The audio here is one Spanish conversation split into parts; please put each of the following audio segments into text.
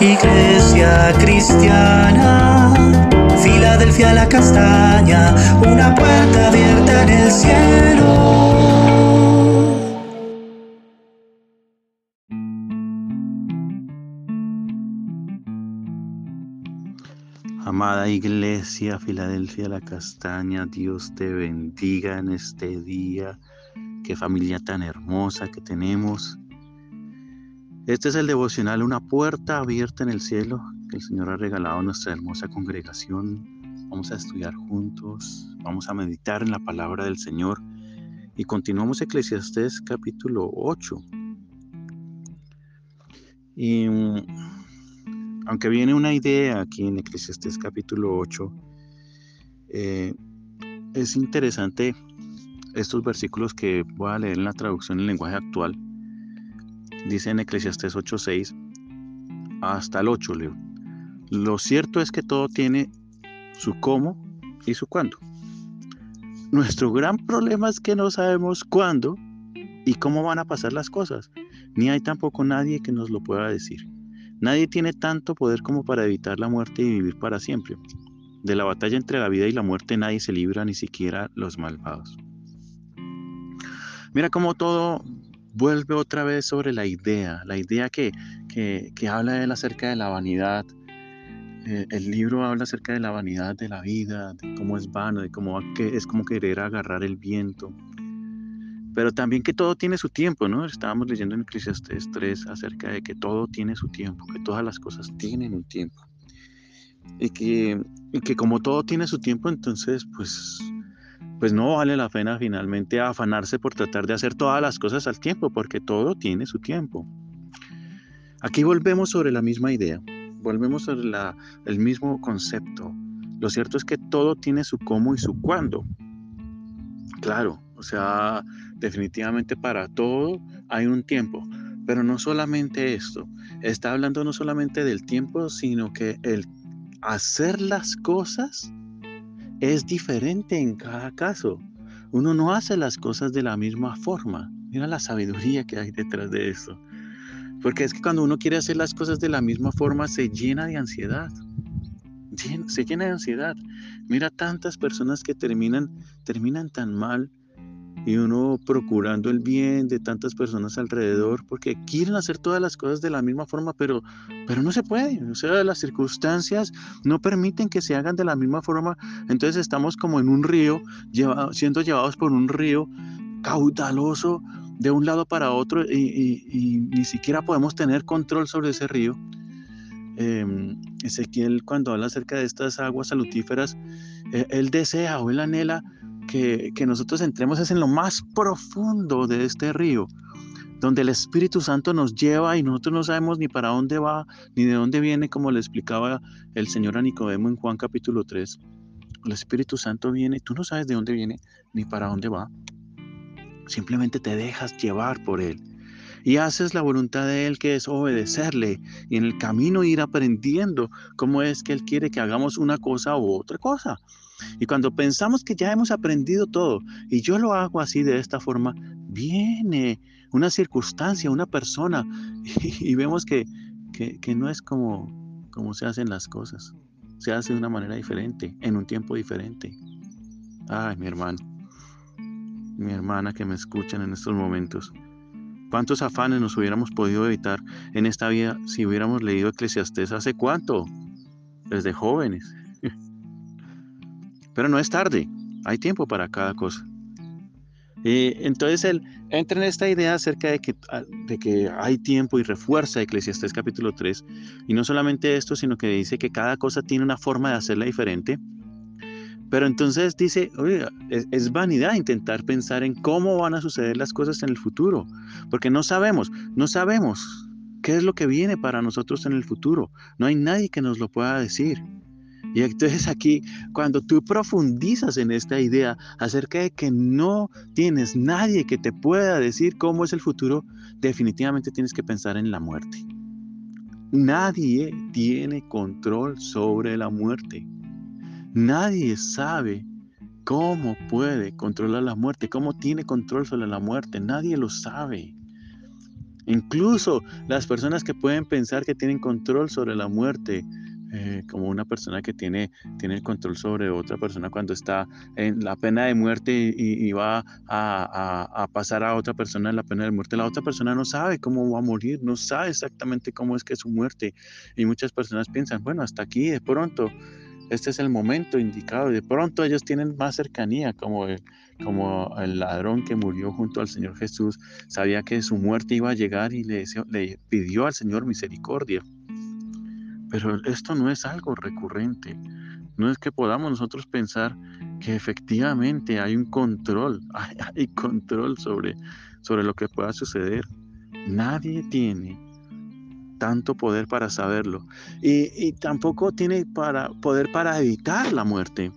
Iglesia cristiana, Filadelfia la castaña, una puerta abierta en el cielo. Amada Iglesia, Filadelfia la Castaña, Dios te bendiga en este día. Qué familia tan hermosa que tenemos. Este es el devocional, una puerta abierta en el cielo que el Señor ha regalado a nuestra hermosa congregación. Vamos a estudiar juntos, vamos a meditar en la palabra del Señor y continuamos Eclesiastés capítulo 8. Y aunque viene una idea aquí en Eclesiastés capítulo 8, eh, es interesante estos versículos que voy a leer en la traducción en lenguaje actual. Dice en Eclesiastés 8:6 hasta el 8, leo. Lo cierto es que todo tiene su cómo y su cuándo. Nuestro gran problema es que no sabemos cuándo y cómo van a pasar las cosas, ni hay tampoco nadie que nos lo pueda decir. Nadie tiene tanto poder como para evitar la muerte y vivir para siempre. De la batalla entre la vida y la muerte nadie se libra, ni siquiera los malvados. Mira cómo todo vuelve otra vez sobre la idea, la idea que, que, habla de él acerca de la vanidad. Eh, el libro habla acerca de la vanidad de la vida, de cómo es vano, de cómo es como querer agarrar el viento, pero también que todo tiene su tiempo, ¿no? Estábamos leyendo en Eclesiastes 3 acerca de que todo tiene su tiempo, que todas las cosas tienen un tiempo. Y que, que como todo tiene su tiempo, entonces pues, pues no vale la pena finalmente afanarse por tratar de hacer todas las cosas al tiempo, porque todo tiene su tiempo. Aquí volvemos sobre la misma idea, volvemos sobre el mismo concepto. Lo cierto es que todo tiene su cómo y su cuándo. Claro, o sea, definitivamente para todo hay un tiempo. Pero no solamente esto, está hablando no solamente del tiempo, sino que el hacer las cosas es diferente en cada caso. Uno no hace las cosas de la misma forma. Mira la sabiduría que hay detrás de esto. Porque es que cuando uno quiere hacer las cosas de la misma forma se llena de ansiedad. Se llena de ansiedad. Mira tantas personas que terminan, terminan tan mal y uno procurando el bien de tantas personas alrededor porque quieren hacer todas las cosas de la misma forma, pero, pero no se puede. O sea, las circunstancias no permiten que se hagan de la misma forma. Entonces estamos como en un río, siendo llevados por un río caudaloso de un lado para otro y, ni siquiera podemos tener control sobre ese río. Eh, Ezequiel cuando habla acerca de estas aguas salutíferas, eh, él desea o él anhela que, nosotros entremos es en lo más profundo de este río, donde el Espíritu Santo nos lleva y nosotros no sabemos ni para dónde va, ni de dónde viene, como le explicaba el Señor a Nicodemo en Juan capítulo 3. El Espíritu Santo viene, tú no sabes de dónde viene ni para dónde va. Simplemente te dejas llevar por Él y haces la voluntad de Él que es obedecerle y en el camino ir aprendiendo cómo es que Él quiere que hagamos una cosa u otra cosa. Y cuando pensamos que ya hemos aprendido todo y yo lo hago así de esta forma, viene una circunstancia, una persona y, vemos que, que, no es como, como se hacen las cosas. Se hace de una manera diferente, en un tiempo diferente. Ay, mi hermano, mi hermana que me escuchan en estos momentos. ¿Cuántos afanes nos hubiéramos podido evitar en esta vida si hubiéramos leído Eclesiastés hace cuánto? Desde jóvenes. Pero no es tarde, hay tiempo para cada cosa. Y entonces él entra en esta idea acerca de que, ah, hay tiempo y refuerza Eclesiastés capítulo 3. Y no solamente esto, sino que dice que cada cosa tiene una forma de hacerla diferente. Pero entonces dice, oye, es, es, vanidad intentar pensar en cómo van a suceder las cosas en el futuro, porque no sabemos, no sabemos qué es lo que viene para nosotros en el futuro. No hay nadie que nos lo pueda decir. Y entonces aquí, cuando tú profundizas en esta idea acerca de que no tienes nadie que te pueda decir cómo es el futuro, definitivamente tienes que pensar en la muerte. Nadie tiene control sobre la muerte. Nadie sabe cómo puede controlar la muerte, cómo tiene control sobre la muerte. Nadie lo sabe. Incluso las personas que pueden pensar que tienen control sobre la muerte, eh, como una persona que tiene, tiene el control sobre otra persona cuando está en la pena de muerte y, va a, pasar a otra persona en la pena de muerte. La otra persona no sabe cómo va a morir, no sabe exactamente cómo es que es su muerte. Y muchas personas piensan, bueno, hasta aquí de pronto, este es el momento indicado. De pronto ellos tienen más cercanía, como el, como el ladrón que murió junto al Señor Jesús, sabía que su muerte iba a llegar y le, pidió al Señor misericordia. Pero esto no es algo recurrente. No es que podamos nosotros pensar que efectivamente hay un control, hay, control sobre, sobre lo que pueda suceder. Nadie tiene tanto poder para saberlo y, tampoco tiene para, poder para evitar la muerte.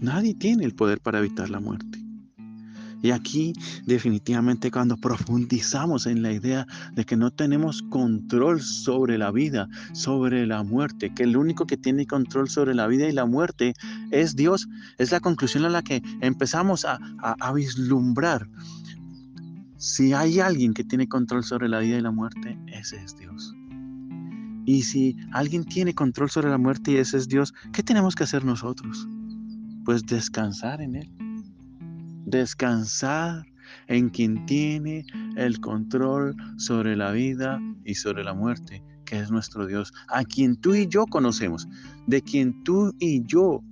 Nadie tiene el poder para evitar la muerte. Y aquí definitivamente cuando profundizamos en la idea de que no tenemos control sobre la vida, sobre la muerte, que el único que tiene control sobre la vida y la muerte es Dios, es la conclusión a la que empezamos a, vislumbrar. Si hay alguien que tiene control sobre la vida y la muerte, ese es Dios. Y si alguien tiene control sobre la muerte y ese es Dios, ¿qué tenemos que hacer nosotros? Pues descansar en Él descansar en quien tiene el control sobre la vida y sobre la muerte, que es nuestro Dios, a quien tú y yo conocemos, de quien tú y yo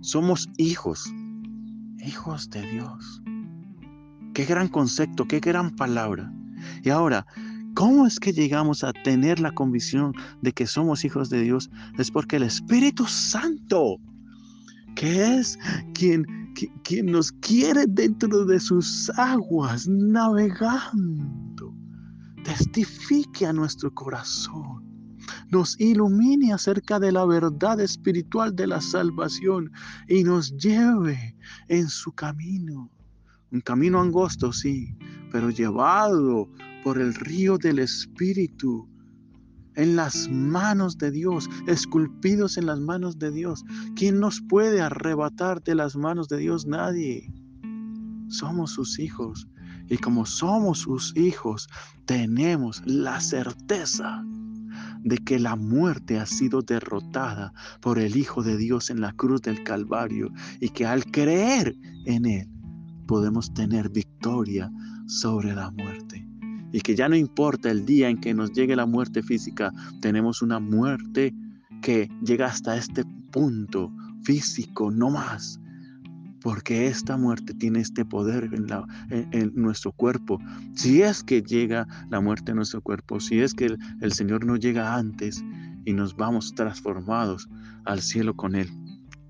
somos hijos, hijos de Dios. Qué gran concepto, qué gran palabra. Y ahora, ¿cómo es que llegamos a tener la convicción de que somos hijos de Dios? Es porque el Espíritu Santo, que es quien quien nos quiere dentro de sus aguas, navegando, testifique a nuestro corazón, nos ilumine acerca de la verdad espiritual de la salvación y nos lleve en su camino. Un camino angosto, sí, pero llevado por el río del Espíritu en las manos de Dios, esculpidos en las manos de Dios. ¿Quién nos puede arrebatar de las manos de Dios? Nadie. Somos sus hijos. Y como somos sus hijos, tenemos la certeza de que la muerte ha sido derrotada por el Hijo de Dios en la cruz del Calvario y que al creer en Él podemos tener victoria sobre la muerte y que ya no importa el día en que nos llegue la muerte física, tenemos una muerte que llega hasta este punto físico, no más. Porque esta muerte tiene este poder en, la, en, nuestro cuerpo. Si es que llega la muerte en nuestro cuerpo, si es que el Señor no llega antes y nos vamos transformados al cielo con Él.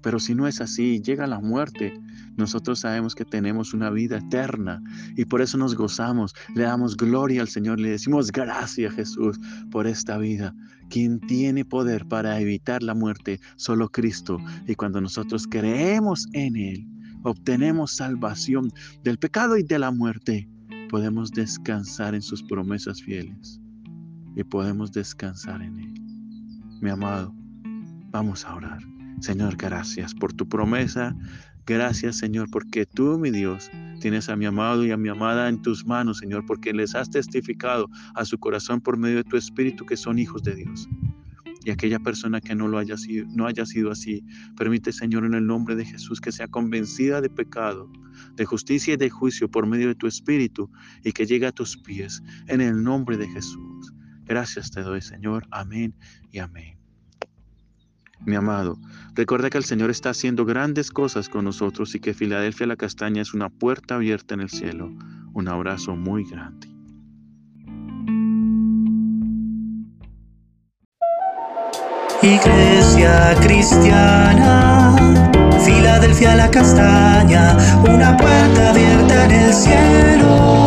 Pero si no es así, llega la muerte, nosotros sabemos que tenemos una vida eterna y por eso nos gozamos, le damos gloria al Señor, le decimos gracias Jesús por esta vida. Quien tiene poder para evitar la muerte, solo Cristo. Y cuando nosotros creemos en Él, obtenemos salvación del pecado y de la muerte, podemos descansar en sus promesas fieles y podemos descansar en Él. Mi amado, vamos a orar. Señor, gracias por tu promesa. Gracias, Señor, porque tú, mi Dios, tienes a mi amado y a mi amada en tus manos, Señor, porque les has testificado a su corazón por medio de tu Espíritu que son hijos de Dios. Y aquella persona que no lo haya sido, no haya sido así, permite, Señor, en el nombre de Jesús, que sea convencida de pecado, de justicia y de juicio por medio de tu Espíritu y que llegue a tus pies, en el nombre de Jesús. Gracias te doy, Señor. Amén y amén mi amado. Recuerda que el Señor está haciendo grandes cosas con nosotros y que Filadelfia la Castaña es una puerta abierta en el cielo. Un abrazo muy grande. Iglesia cristiana, Filadelfia la Castaña, una puerta abierta en el cielo.